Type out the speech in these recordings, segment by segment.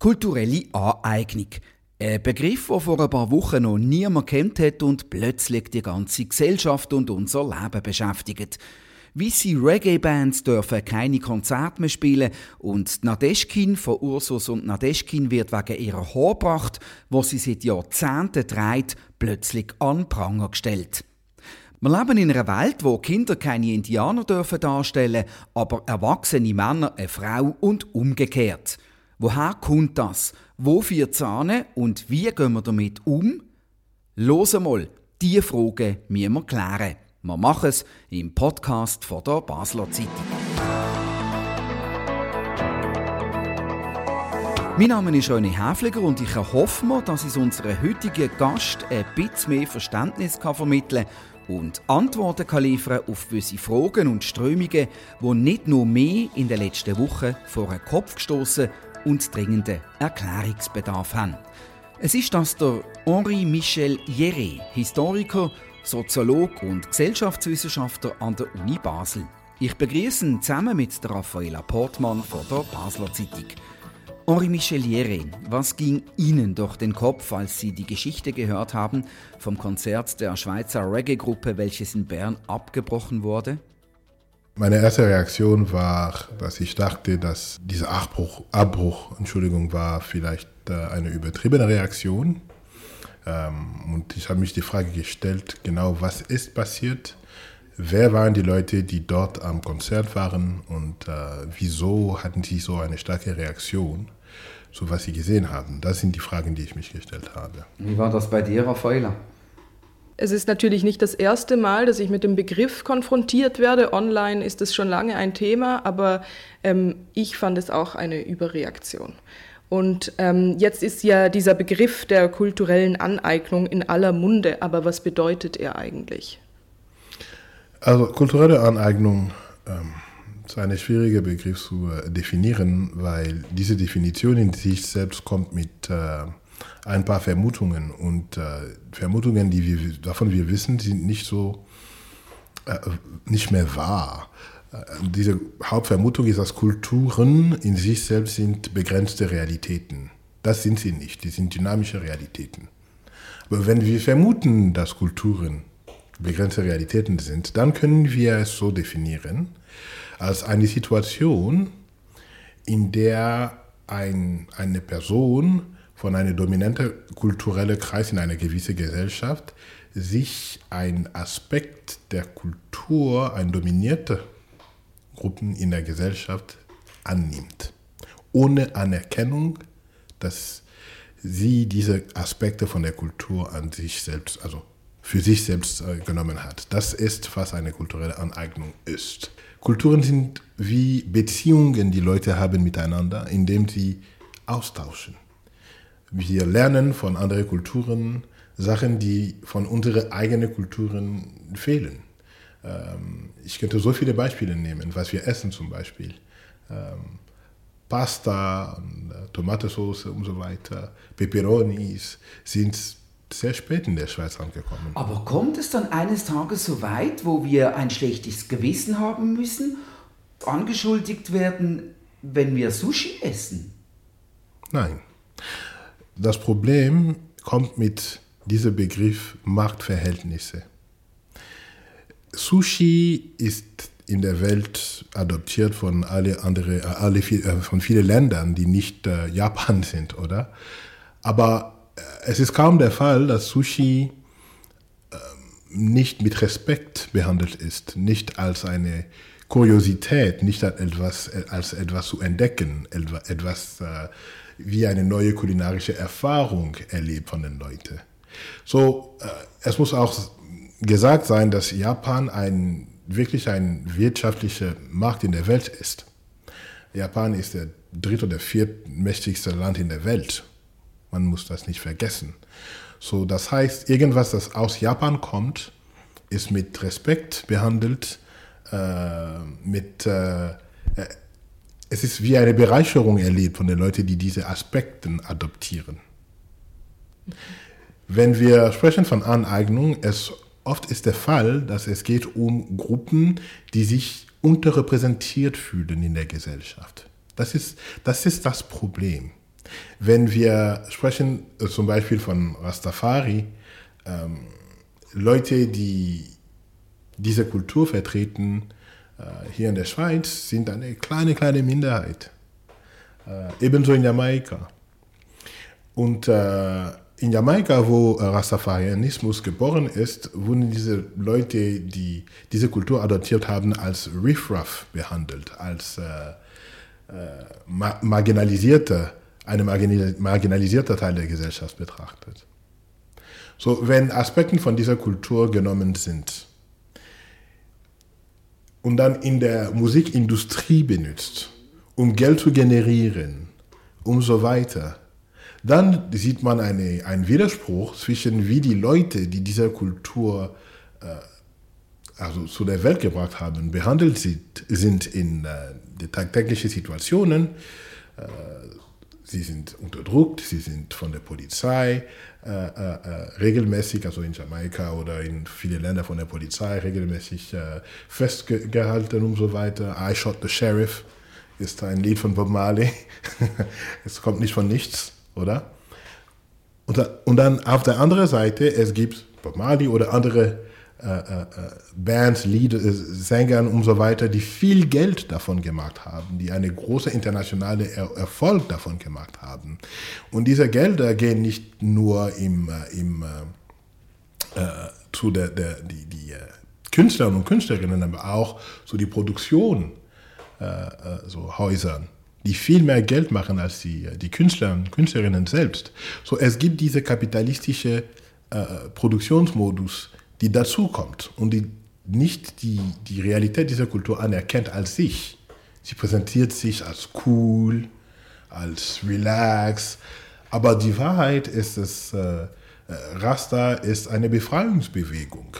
Kulturelle Aneignung. Ein Begriff, der vor ein paar Wochen noch niemand kennt hat und plötzlich die ganze Gesellschaft und unser Leben beschäftigt. Weisse Reggae-Bands dürfen keine Konzerte mehr spielen und Nadeschkin von Ursus und Nadeschkin wird wegen ihrer Haarpracht, wo sie seit Jahrzehnten trägt, plötzlich an Pranger gestellt. Wir leben in einer Welt, wo Kinder keine Indianer dürfen darstellen, aber erwachsene Männer eine Frau und umgekehrt. Woher kommt das? Wofür zahne und wie gehen wir damit um? Los einmal, diese Frage müssen wir klären. Wir machen es im Podcast von der Basler Zeitung. Mein Name ist René Häfliger und ich erhoffe mir, dass ich unseren heutigen Gast ein bisschen mehr Verständnis vermitteln kann und Antworten kann liefern auf gewisse Fragen und Strömungen, die nicht nur mehr in den letzten Wochen vor den Kopf gestoßen und dringenden Erklärungsbedarf haben. Es ist das der Henri Michel Jeré, Historiker, Soziologe und Gesellschaftswissenschaftler an der Uni Basel. Ich begrüße ihn zusammen mit der Raffaella Portmann von der Basler Zeitung. Henri Michel Jeré, was ging Ihnen durch den Kopf, als Sie die Geschichte gehört haben vom Konzert der Schweizer Reggae-Gruppe, welches in Bern abgebrochen wurde? Meine erste Reaktion war, dass ich dachte, dass dieser Abbruch, Abbruch Entschuldigung, war vielleicht äh, eine übertriebene Reaktion. Ähm, und ich habe mich die Frage gestellt, genau was ist passiert? Wer waren die Leute, die dort am Konzert waren und äh, wieso hatten sie so eine starke Reaktion zu was sie gesehen haben? Das sind die Fragen, die ich mich gestellt habe. Wie war das bei dir, Raffaella? Es ist natürlich nicht das erste Mal, dass ich mit dem Begriff konfrontiert werde. Online ist es schon lange ein Thema, aber ähm, ich fand es auch eine Überreaktion. Und ähm, jetzt ist ja dieser Begriff der kulturellen Aneignung in aller Munde, aber was bedeutet er eigentlich? Also kulturelle Aneignung ähm, ist ein schwieriger Begriff zu äh, definieren, weil diese Definition in sich selbst kommt mit äh, ein paar Vermutungen und äh, Vermutungen, die wir, davon wir wissen, sind nicht so, äh, nicht mehr wahr. Äh, diese Hauptvermutung ist, dass Kulturen in sich selbst sind begrenzte Realitäten. Das sind sie nicht, die sind dynamische Realitäten. Aber wenn wir vermuten, dass Kulturen begrenzte Realitäten sind, dann können wir es so definieren, als eine Situation, in der ein, eine Person von einem dominanten kulturellen Kreis in einer gewissen Gesellschaft sich ein Aspekt der Kultur, ein dominierter Gruppen in der Gesellschaft annimmt, ohne Anerkennung, dass sie diese Aspekte von der Kultur an sich selbst, also für sich selbst äh, genommen hat. Das ist, was eine kulturelle Aneignung ist. Kulturen sind wie Beziehungen, die Leute haben miteinander, indem sie austauschen. Wir lernen von anderen Kulturen Sachen, die von unseren eigenen Kulturen fehlen. Ähm, ich könnte so viele Beispiele nehmen, was wir essen zum Beispiel. Ähm, Pasta, äh, Tomatensauce und so weiter, Peperonis sind sehr spät in der Schweiz angekommen. Aber kommt es dann eines Tages so weit, wo wir ein schlechtes Gewissen haben müssen, angeschuldigt werden, wenn wir Sushi essen? Nein. Das Problem kommt mit diesem Begriff Marktverhältnisse. Sushi ist in der Welt adoptiert von alle andere, alle, äh, von vielen Ländern, die nicht äh, Japan sind, oder? Aber äh, es ist kaum der Fall, dass Sushi äh, nicht mit Respekt behandelt ist, nicht als eine Kuriosität, nicht als etwas, als etwas zu entdecken, etwas äh, wie eine neue kulinarische Erfahrung erlebt von den Leuten. So, äh, es muss auch gesagt sein, dass Japan ein, wirklich ein wirtschaftlicher Markt in der Welt ist. Japan ist der dritte oder viertmächtigste Land in der Welt. Man muss das nicht vergessen. So, das heißt, irgendwas, das aus Japan kommt, ist mit Respekt behandelt, äh, mit äh, es ist wie eine Bereicherung erlebt von den Leuten, die diese Aspekte adoptieren. Wenn wir sprechen von Aneignung, es oft ist der Fall, dass es geht um Gruppen, die sich unterrepräsentiert fühlen in der Gesellschaft. Das ist das, ist das Problem. Wenn wir sprechen äh, zum Beispiel von Rastafari, ähm, Leute, die diese Kultur vertreten, hier in der Schweiz, sind eine kleine, kleine Minderheit. Äh, ebenso in Jamaika. Und äh, in Jamaika, wo Rastafarianismus geboren ist, wurden diese Leute, die diese Kultur adoptiert haben, als Riffraff behandelt, als äh, äh, ma marginalisierte, eine marginalisierte Teil der Gesellschaft betrachtet. So, wenn Aspekte von dieser Kultur genommen sind und dann in der Musikindustrie benutzt, um Geld zu generieren und so weiter, dann sieht man eine, einen Widerspruch zwischen wie die Leute, die diese Kultur äh, also zu der Welt gebracht haben, behandelt sind, in äh, tagtäglichen Situationen. Äh, sie sind unterdrückt, sie sind von der Polizei äh, äh, äh, regelmäßig, also in Jamaika oder in vielen Ländern von der Polizei regelmäßig äh, festgehalten und so weiter. I Shot the Sheriff ist ein Lied von Bob Marley. es kommt nicht von nichts oder? Und, und dann auf der anderen Seite, es gibt Bob Marley oder andere Bands, Lieder, äh, Sängern und so weiter, die viel Geld davon gemacht haben, die eine große internationale er Erfolg davon gemacht haben. Und diese Gelder gehen nicht nur im, äh, im, äh, zu der, der, die, die Künstler und Künstlerinnen, aber auch zu die Produktion, so Häusern die viel mehr Geld machen als die, die Künstler und Künstlerinnen selbst. So, es gibt diese kapitalistische äh, Produktionsmodus, die dazukommt und die nicht die, die Realität dieser Kultur anerkennt als sich. Sie präsentiert sich als cool, als relax, aber die Wahrheit ist, dass äh, Rasta ist eine Befreiungsbewegung.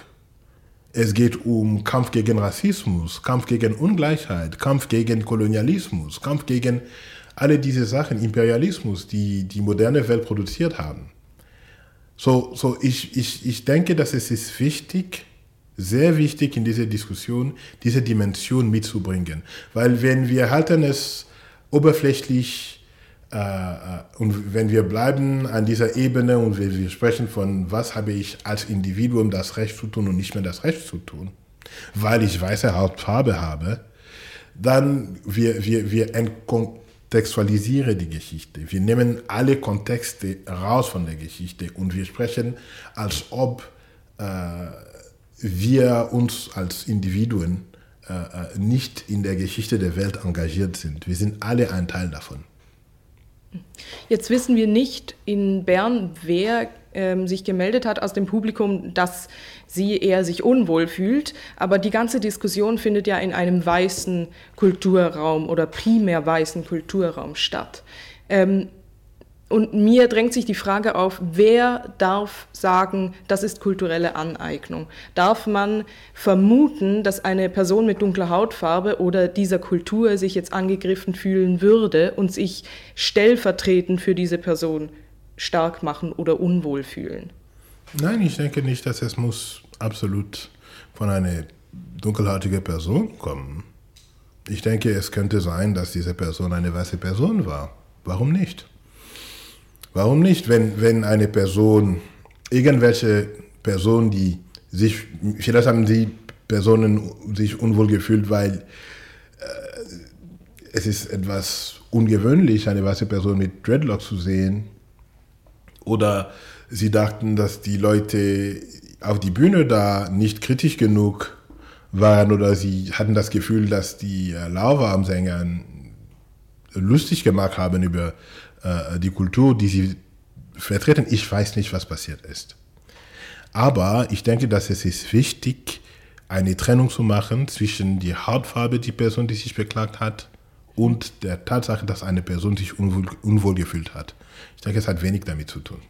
Es geht um Kampf gegen Rassismus, Kampf gegen Ungleichheit, Kampf gegen Kolonialismus, Kampf gegen alle diese Sachen, Imperialismus, die die moderne Welt produziert haben. So, so ich, ich, ich denke, dass es ist wichtig, sehr wichtig in dieser Diskussion, diese Dimension mitzubringen. Weil wenn wir halten es oberflächlich äh, äh, und wenn wir bleiben an dieser Ebene und wir, wir sprechen von, was habe ich als Individuum das Recht zu tun und nicht mehr das Recht zu tun, weil ich weiße Hautfarbe habe, dann wir, wir, wir entkontextualisieren die Geschichte. Wir nehmen alle Kontexte raus von der Geschichte und wir sprechen, als ob äh, wir uns als Individuen äh, äh nicht in der Geschichte der Welt engagiert sind. Wir sind alle ein Teil davon. Jetzt wissen wir nicht in Bern, wer ähm, sich gemeldet hat aus dem Publikum, dass sie eher sich unwohl fühlt. Aber die ganze Diskussion findet ja in einem weißen Kulturraum oder primär weißen Kulturraum statt. Ähm, und mir drängt sich die Frage auf, wer darf sagen, das ist kulturelle Aneignung? Darf man vermuten, dass eine Person mit dunkler Hautfarbe oder dieser Kultur sich jetzt angegriffen fühlen würde und sich stellvertretend für diese Person stark machen oder unwohl fühlen? Nein, ich denke nicht, dass es muss absolut von einer dunkelhäutigen Person kommen. Ich denke, es könnte sein, dass diese Person eine weiße Person war. Warum nicht? Warum nicht, wenn, wenn eine Person, irgendwelche Person, die sich, vielleicht haben die Personen sich unwohl gefühlt, weil äh, es ist etwas ungewöhnlich, eine weiße Person mit Dreadlock zu sehen. Oder sie dachten, dass die Leute auf die Bühne da nicht kritisch genug waren oder sie hatten das Gefühl, dass die äh, Lava am Sängern lustig gemacht haben über äh, die Kultur, die sie vertreten. Ich weiß nicht, was passiert ist. Aber ich denke, dass es ist wichtig, eine Trennung zu machen zwischen der Hautfarbe, die Person, die sich beklagt hat, und der Tatsache, dass eine Person sich unwohl, unwohl gefühlt hat. Ich denke, es hat wenig damit zu tun.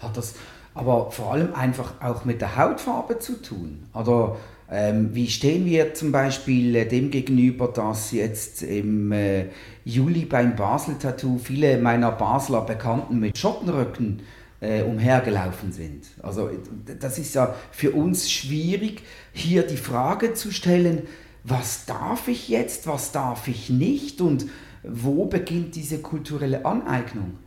Hat das aber vor allem einfach auch mit der Hautfarbe zu tun? Oder ähm, wie stehen wir zum Beispiel äh, dem gegenüber, dass jetzt im äh, Juli beim Basel-Tattoo viele meiner Basler Bekannten mit Schottenröcken äh, umhergelaufen sind? Also das ist ja für uns schwierig, hier die Frage zu stellen, was darf ich jetzt, was darf ich nicht und wo beginnt diese kulturelle Aneignung?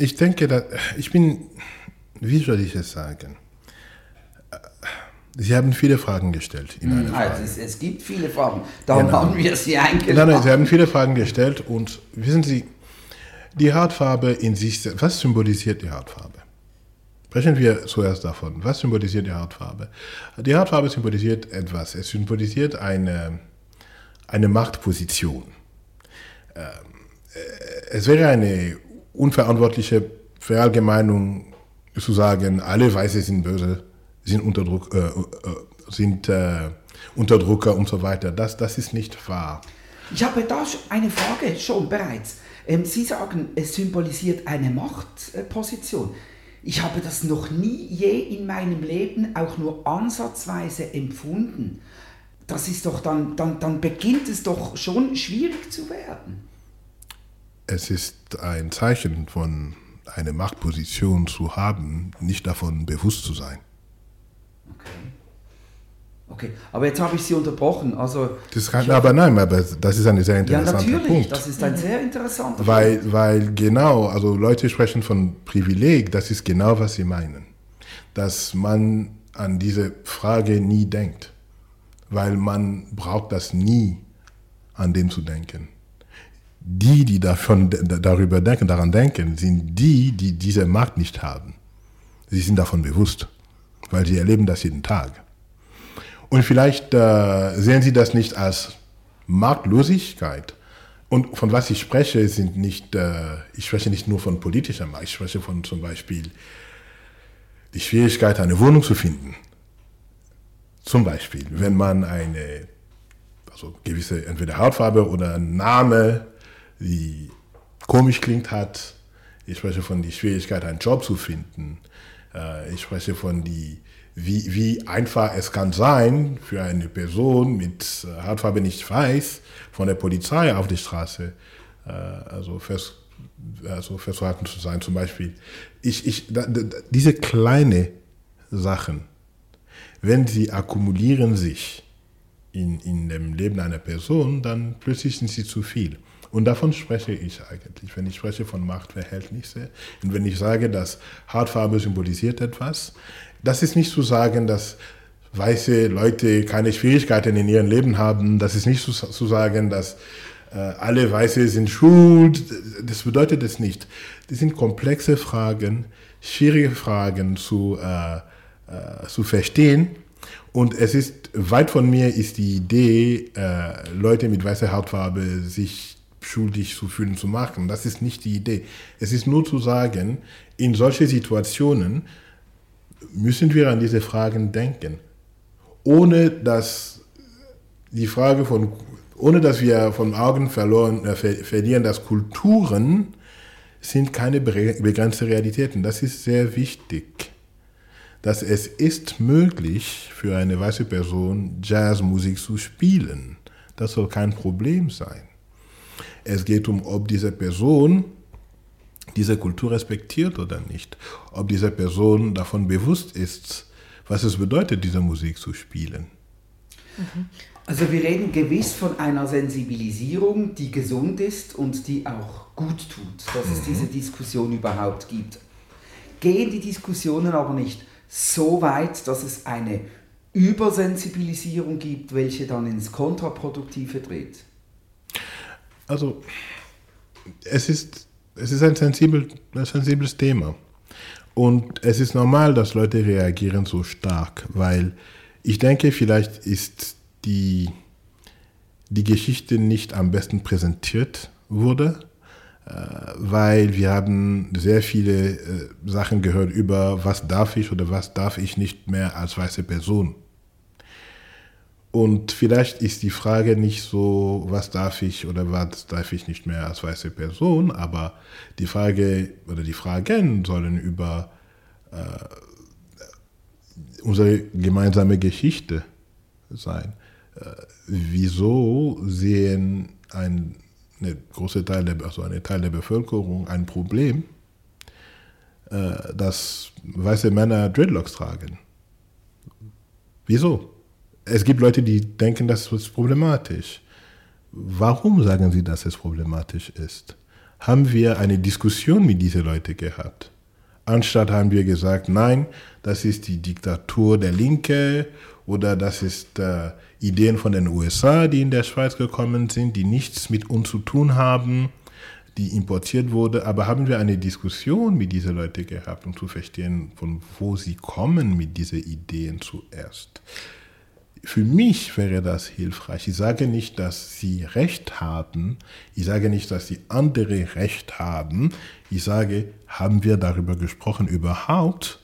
Ich denke, dass, ich bin, wie soll ich es sagen? Sie haben viele Fragen gestellt in einer also Frage. es, es gibt viele Fragen. Darum Genau. haben wir Sie eingeladen. Nein, nein, Sie haben viele Fragen gestellt und wissen Sie, die Hautfarbe in sich, was symbolisiert die Hautfarbe? Sprechen wir zuerst davon. Was symbolisiert die Hautfarbe? Die Hautfarbe symbolisiert etwas. Es symbolisiert eine, eine Machtposition. Ähm, äh, Es wäre eine unverantwortliche Verallgemeinung zu sagen, alle Weiße sind böse, sind, Unterdruck, äh, äh, sind äh, Unterdrücker und so weiter. Das, das ist nicht wahr. Ich habe da eine Frage schon bereits. Ähm, Sie sagen, es symbolisiert eine Machtposition. Ich habe das noch nie je in meinem Leben auch nur ansatzweise empfunden. Das ist doch dann, dann, dann beginnt es doch schon schwierig zu werden. Es ist ein Zeichen von eine Machtposition zu haben, nicht davon bewusst zu sein. Okay, aber jetzt habe ich Sie unterbrochen. Also, Das kann, aber nein, aber das ist ein sehr ja, interessanter natürlich, Punkt. das ist ein sehr interessanter Weil, weil genau, also Leute sprechen von Privileg, das ist genau, was sie meinen. Dass man an diese Frage nie denkt. Weil man braucht das nie, an dem zu denken. Die, die davon, darüber denken, daran denken, sind die, die diese Macht nicht haben. Sie sind davon bewusst, weil sie erleben das jeden Tag. Und vielleicht äh, sehen Sie das nicht als Marktlosigkeit. Und von was ich spreche, sind nicht, äh, ich spreche nicht nur von politischer Macht, ich spreche von zum Beispiel die Schwierigkeit, eine Wohnung zu finden. Zum Beispiel, wenn man eine also gewisse entweder Hautfarbe oder Name, die komisch klingt, hat. Ich spreche von der Schwierigkeit, einen Job zu finden. Äh, Ich spreche von die, wie, wie einfach es kann sein für eine Person mit äh, Hautfarbe nicht weiß, von der Polizei auf die Straße äh, also fest, also festgehalten zu sein. Zum Beispiel, ich, ich, da, da, diese kleinen Sachen, wenn sie akkumulieren sich in, in dem Leben einer Person, dann plötzlich sind sie zu viel. Und davon spreche ich eigentlich, wenn ich spreche von Machtverhältnissen. Und wenn ich sage, dass Hautfarbe symbolisiert etwas, das ist nicht zu sagen, dass weiße Leute keine Schwierigkeiten in ihrem Leben haben. Das ist nicht zu, zu sagen, dass äh, alle Weiße sind schuld. Das bedeutet es nicht. Das sind komplexe Fragen, schwierige Fragen zu, äh, äh, zu verstehen. Und es ist weit von mir ist die Idee, äh, Leute mit weißer Hautfarbe sich schuldig zu fühlen zu machen. Das ist nicht die Idee. Es ist nur zu sagen, in solche Situationen müssen wir an diese Fragen denken, ohne dass die Frage von, ohne dass wir von Augen verloren, äh, ver verlieren, dass Kulturen sind keine begrenzte Realitäten. Das ist sehr wichtig dass es ist möglich für eine weiße Person Jazzmusik zu spielen. Das soll kein Problem sein. Es geht um, ob diese Person diese Kultur respektiert oder nicht. Ob diese Person davon bewusst ist, was es bedeutet, diese Musik zu spielen. Also wir reden gewiss von einer Sensibilisierung, die gesund ist und die auch gut tut, dass es diese Diskussion überhaupt gibt. Gehen die Diskussionen aber nicht so weit, dass es eine Übersensibilisierung gibt, welche dann ins Kontraproduktive dreht? Also, es ist, es ist ein, sensibel, ein sensibles Thema. Und es ist normal, dass Leute reagieren so stark, weil ich denke, vielleicht ist die, die Geschichte nicht am besten präsentiert wurde, äh, weil wir haben sehr viele äh, Sachen gehört über, was darf ich oder was darf ich nicht mehr als weiße Person. Und vielleicht ist die Frage nicht so, was darf ich oder was darf ich nicht mehr als weiße Person, aber die Frage oder die Fragen sollen über äh, unsere gemeinsame Geschichte sein. Äh, wieso sehen ein eine große Teil der, also eine Teil der Bevölkerung ein Problem, äh, dass weiße Männer Dreadlocks tragen. Wieso? Es gibt Leute, die denken, das ist problematisch. Warum sagen sie, dass es problematisch ist? haben wir eine Diskussion mit diesen Leuten gehabt. Anstatt haben wir gesagt, nein, das ist die Diktatur der Linke oder das ist äh, Ideen von den USA, die in der Schweiz gekommen sind, die nichts mit uns zu tun haben, die importiert wurde. Aber haben wir eine Diskussion mit diesen Leuten gehabt, um zu verstehen, von wo sie kommen mit diesen Ideen zuerst. Für mich wäre das hilfreich. Ich sage nicht, dass sie Recht haben. Ich sage nicht, dass die andere Recht haben. Ich sage, haben wir darüber gesprochen überhaupt?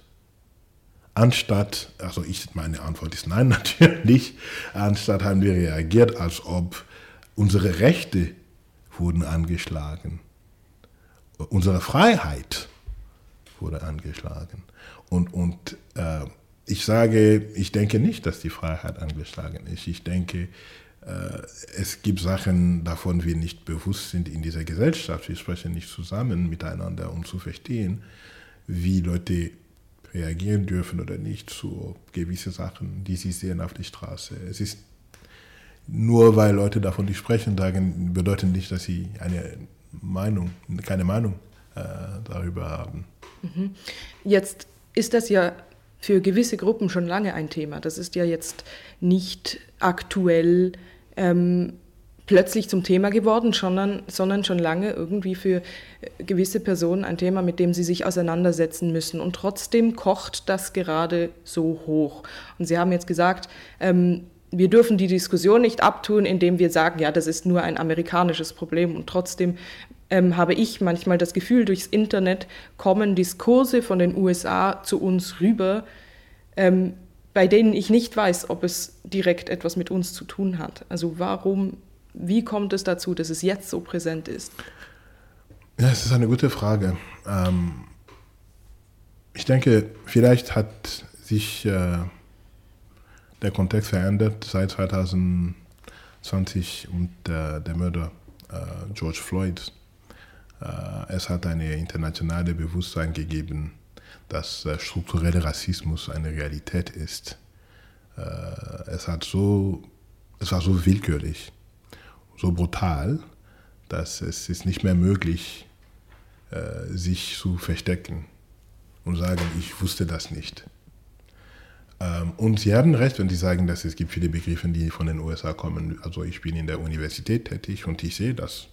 Anstatt, also ich, meine Antwort ist nein natürlich, anstatt haben wir reagiert, als ob unsere Rechte wurden angeschlagen. Unsere Freiheit wurde angeschlagen. Und, und äh, ich sage, ich denke nicht, dass die Freiheit angeschlagen ist. Ich denke, äh, es gibt Sachen, davon wir nicht bewusst sind in dieser Gesellschaft. Wir sprechen nicht zusammen miteinander, um zu verstehen, wie Leute reagieren dürfen oder nicht zu gewissen Sachen, die sie sehen auf der Straße. Es ist nur weil Leute davon nicht sprechen, sagen, bedeutet nicht, dass sie eine Meinung, keine Meinung äh, darüber haben. Mhm. Jetzt ist das ja für gewisse Gruppen schon lange ein Thema. Das ist ja jetzt nicht aktuell ähm, plötzlich zum Thema geworden, sondern, sondern schon lange irgendwie für äh, gewisse Personen ein Thema, mit dem sie sich auseinandersetzen müssen. Und trotzdem kocht das gerade so hoch. Und Sie haben jetzt gesagt, ähm, wir dürfen die Diskussion nicht abtun, indem wir sagen, ja, das ist nur ein amerikanisches Problem. Und trotzdem ähm, habe ich manchmal das Gefühl, durchs Internet kommen Diskurse von den USA zu uns rüber, ähm, bei denen ich nicht weiß, ob es direkt etwas mit uns zu tun hat. Also warum, wie kommt es dazu, dass es jetzt so präsent ist? Ja, es ist eine gute Frage. Ähm, ich denke, vielleicht hat sich äh, der Kontext verändert seit 2020 und äh, der Mörder äh, George Floyd es hat eine internationale Bewusstsein gegeben, dass äh, struktureller Rassismus eine Realität ist. Äh, es, hat so, es war so willkürlich, so brutal, dass es ist nicht mehr möglich, sich zu verstecken und sagen, ich wusste das nicht. Ähm, und Sie haben recht, wenn Sie sagen, dass es gibt viele Begriffe, die von den USA kommen. Also ich bin in der Universität tätig und ich sehe das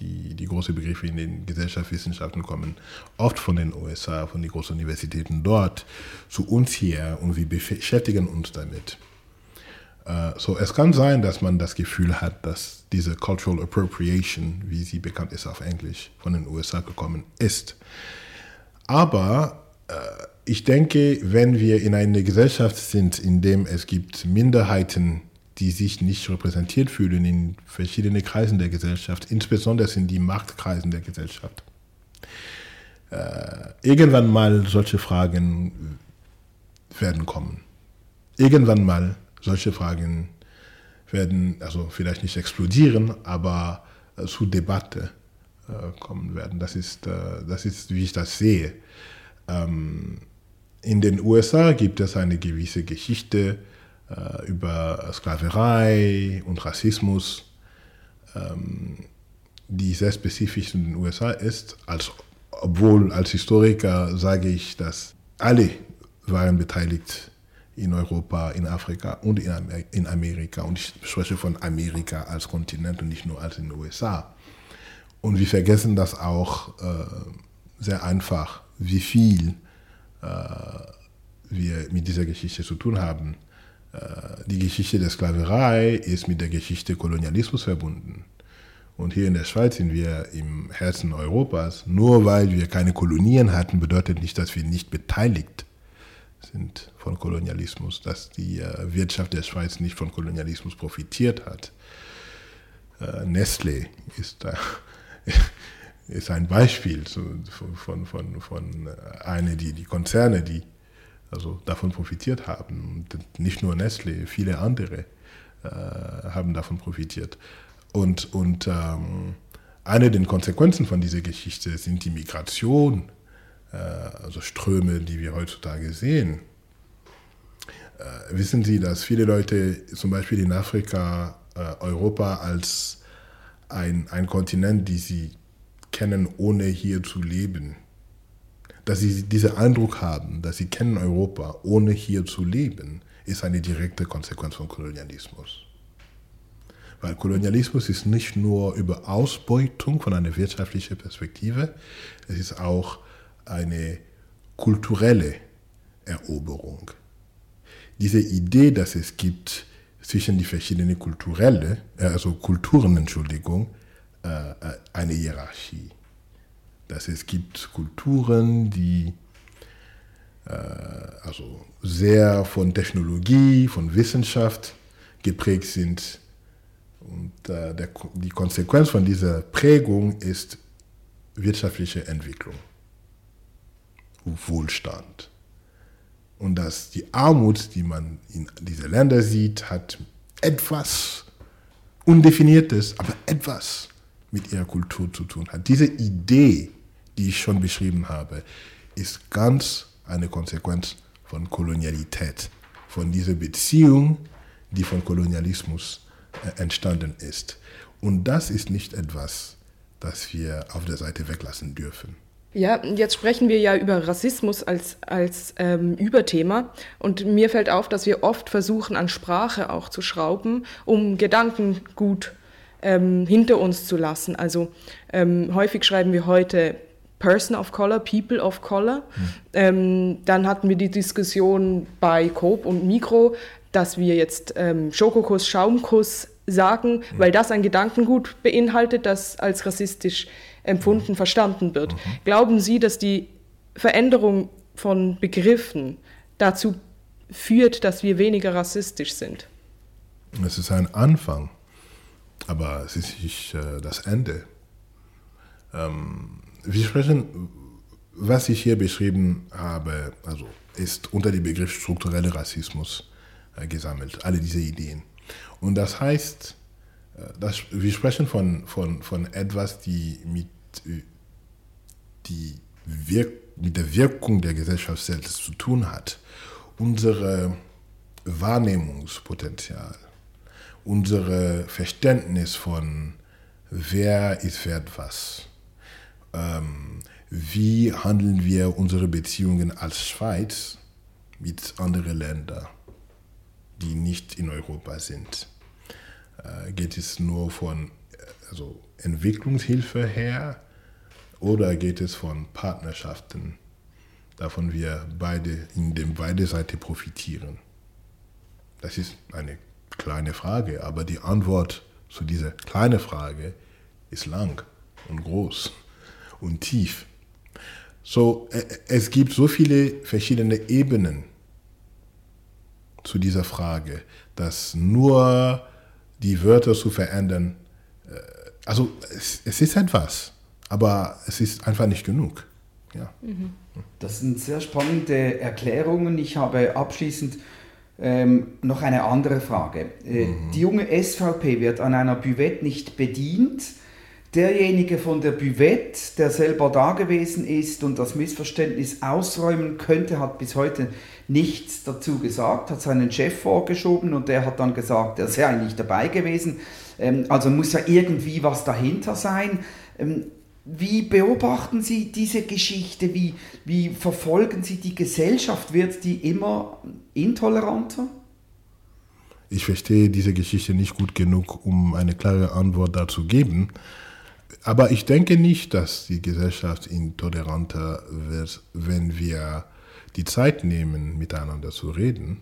die, die großen Begriffe in den Gesellschaftswissenschaften kommen oft von den USA, von den großen Universitäten dort zu uns hier und wir beschäftigen uns damit. Uh, so, es kann sein, dass man das Gefühl hat, dass diese Cultural Appropriation, wie sie bekannt ist auf Englisch, von den USA gekommen ist. Aber uh, ich denke, wenn wir in einer Gesellschaft sind, in der es gibt Minderheiten gibt, die sich nicht repräsentiert fühlen in verschiedenen Kreisen der Gesellschaft, insbesondere in die Machtkreisen der Gesellschaft. Äh, irgendwann mal solche Fragen werden kommen. Irgendwann mal solche Fragen werden, also vielleicht nicht explodieren, aber äh, zu Debatte äh, kommen werden. Das ist, äh, das ist, wie ich das sehe. Ähm, in den USA gibt es eine gewisse Geschichte, äh, über Sklaverei und Rassismus, ähm, die sehr spezifisch in den USA ist, als, obwohl als Historiker sage ich, dass alle waren beteiligt in Europa, in Afrika und in Amerika. Und ich spreche von Amerika als Kontinent und nicht nur als in den USA. Und wir vergessen das auch äh, sehr einfach, wie viel äh, wir mit dieser Geschichte zu tun haben. Äh, die Geschichte der Sklaverei ist mit der Geschichte Kolonialismus verbunden. Und hier in der Schweiz sind wir im Herzen Europas. Nur weil wir keine Kolonien hatten, bedeutet nicht, dass wir nicht beteiligt sind von Kolonialismus, dass die äh, Wirtschaft der Schweiz nicht von Kolonialismus profitiert hat. Äh, Nestlé ist, ist ein Beispiel von, von, von einer, die, die Konzerne, die also davon profitiert haben. Nicht nur Nestle, viele andere äh, haben davon profitiert. Und, und ähm, eine der Konsequenzen von dieser Geschichte sind die Migration, äh, also Ströme, die wir heutzutage sehen. Äh, wissen Sie, dass viele Leute zum Beispiel in Afrika, äh, Europa als ein, ein Kontinent, die sie kennen, ohne hier zu leben. Dass sie diesen Eindruck haben, dass sie kennen Europa, ohne hier zu leben, ist eine direkte Konsequenz von Kolonialismus. Weil Kolonialismus ist nicht nur über Ausbeutung von einer wirtschaftlichen Perspektive, es ist auch eine kulturelle Eroberung. Diese Idee, dass es gibt zwischen die verschiedenen kulturelle, äh, also Kulturen, Entschuldigung, äh, äh, eine Hierarchie. Dass es gibt Kulturen, die also sehr von Technologie, von Wissenschaft geprägt sind. Und der, die Konsequenz von dieser Prägung ist wirtschaftliche Entwicklung, Wohlstand. Und dass die Armut, die man in diesen Ländern sieht, hat etwas Undefiniertes, aber etwas mit ihrer Kultur zu tun hat. Diese Idee, die ich schon beschrieben habe, ist ganz eine Konsequenz von Kolonialität, von dieser Beziehung, die von Kolonialismus äh, entstanden ist. Und das ist nicht etwas, das wir auf der Seite weglassen dürfen. Ja, jetzt sprechen wir ja über Rassismus als, als ähm, Überthema. Und mir fällt auf, dass wir oft versuchen, an Sprache auch zu schrauben, um Gedankengut ähm, hinter uns zu lassen. Also ähm, häufig schreiben wir heute Person of Color, People of Color. Mhm. Ähm, dann hatten wir die Diskussion bei Coop und Mikro, dass wir jetzt ähm, Schokokuss, Schaumkuss sagen, mhm. weil das ein Gedankengut beinhaltet, das als rassistisch empfunden, mhm. verstanden wird. Mhm. Glauben Sie, dass die Veränderung von Begriffen dazu führt, dass wir weniger rassistisch sind? Es ist ein Anfang, aber es ist nicht äh, das Ende. Ähm, wir sprechen, was ich hier beschrieben habe, also ist unter dem Begriff struktureller Rassismus äh, gesammelt, alle diese Ideen. Und das heißt, äh, dass wir sprechen von, von, von etwas, die mit, die Wirk mit der Wirkung der Gesellschaft selbst zu tun hat. Unsere Wahrnehmungspotenzial, unser Verständnis von wer ist wert was, ähm, wie handeln wir unsere Beziehungen als Schweiz mit anderen Ländern, die nicht in Europa sind. Äh, geht es nur von also Entwicklungshilfe her oder geht es von Partnerschaften, davon wir beide in dem beide Seiten profitieren? Das ist eine kleine Frage, aber die Antwort zu dieser kleinen Frage ist lang und groß und tief. So, äh, es gibt so viele verschiedene Ebenen zu dieser Frage, dass nur die Wörter zu verändern, äh, also es, es ist etwas, aber es ist einfach nicht genug. Ja. Das sind sehr spannende Erklärungen. Ich habe abschließend ähm, noch eine andere Frage. Äh, mhm. Die junge SVP wird an einer Buvette nicht bedient derjenige von der Buvette, der selber da gewesen ist und das Missverständnis ausräumen könnte, hat bis heute nichts dazu gesagt, hat seinen Chef vorgeschoben und der hat dann gesagt, er sei eigentlich dabei gewesen. Ähm, also muss ja irgendwie was dahinter sein. Ähm, wie beobachten Sie diese Geschichte? Wie, wie verfolgen Sie die Gesellschaft? Wird die immer intoleranter? Ich verstehe diese Geschichte nicht gut genug, um eine klare Antwort dazu zu geben. Aber ich denke nicht, dass die Gesellschaft intoleranter wird, wenn wir die Zeit nehmen, miteinander zu reden,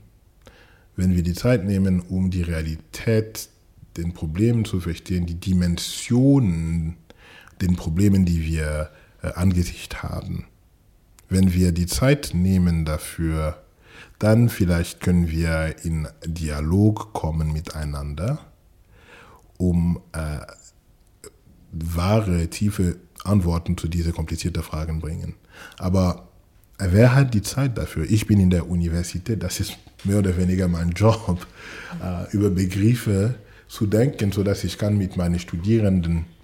wenn wir die Zeit nehmen, um die Realität, den Problemen zu verstehen, die Dimensionen, den Problemen, die wir äh, angesicht haben. Wenn wir die Zeit nehmen dafür, dann vielleicht können wir in Dialog kommen miteinander, um äh, wahre, tiefe Antworten zu diesen komplizierten Fragen bringen. Aber wer hat die Zeit dafür? Ich bin in der Universität, das ist mehr oder weniger mein Job, äh, über Begriffe zu denken, sodass ich kann mit meinen Studierenden äh,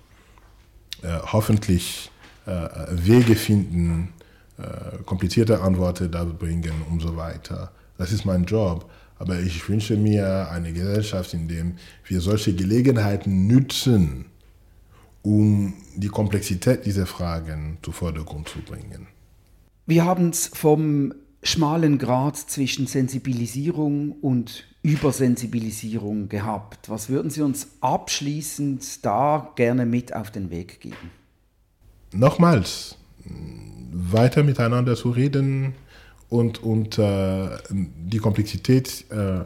hoffentlich äh, Wege finden, äh, komplizierte Antworten da bringen und so weiter. Das ist mein Job. Aber ich wünsche mir eine Gesellschaft, in der wir solche Gelegenheiten nützen, um die Komplexität dieser Fragen zu Vordergrund zu bringen. Wir haben es vom schmalen Grad zwischen Sensibilisierung und Übersensibilisierung gehabt. Was würden Sie uns abschließend da gerne mit auf den Weg geben? Nochmals, weiter miteinander zu reden und, und äh, die Komplexität äh,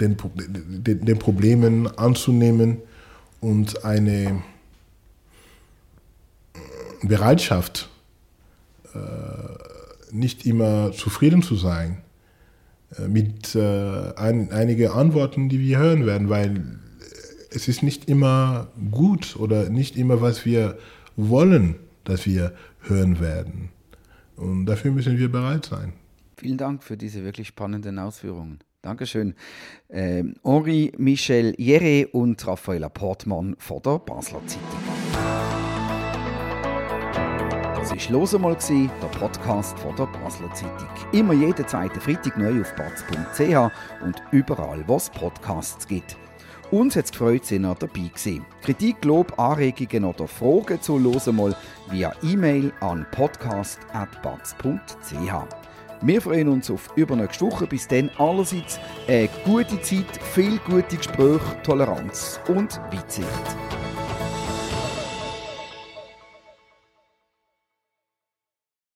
den, den, den, Problemen anzunehmen und eine Bereitschaft, äh, nicht immer zufrieden zu sein äh, mit äh, ein, einigen Antworten, die wir hören werden, weil es ist nicht immer gut oder nicht immer, was wir wollen, dass wir hören werden. Und dafür müssen wir bereit sein. Vielen Dank für diese wirklich spannenden Ausführungen. Dankeschön. Ähm, Henri Michel Jere und Raffaella Portmann von der Basler Zeitung. Das war «Los einmal», der Podcast von der Basler Zeitung. Immer jeden zweiten Freitag neu auf batz.ch und überall, wo es Podcasts gibt. Uns hat es gefreut, sind ihr dabei gewesen. Kritik, Lob, Anregungen oder Fragen zu «Los einmal» via E-Mail an podcast.batz.ch. Wir freuen uns auf übernächste Woche. Bis dann allerseits eine gute Zeit, viel gute Gespräche, Toleranz und Weitsicht.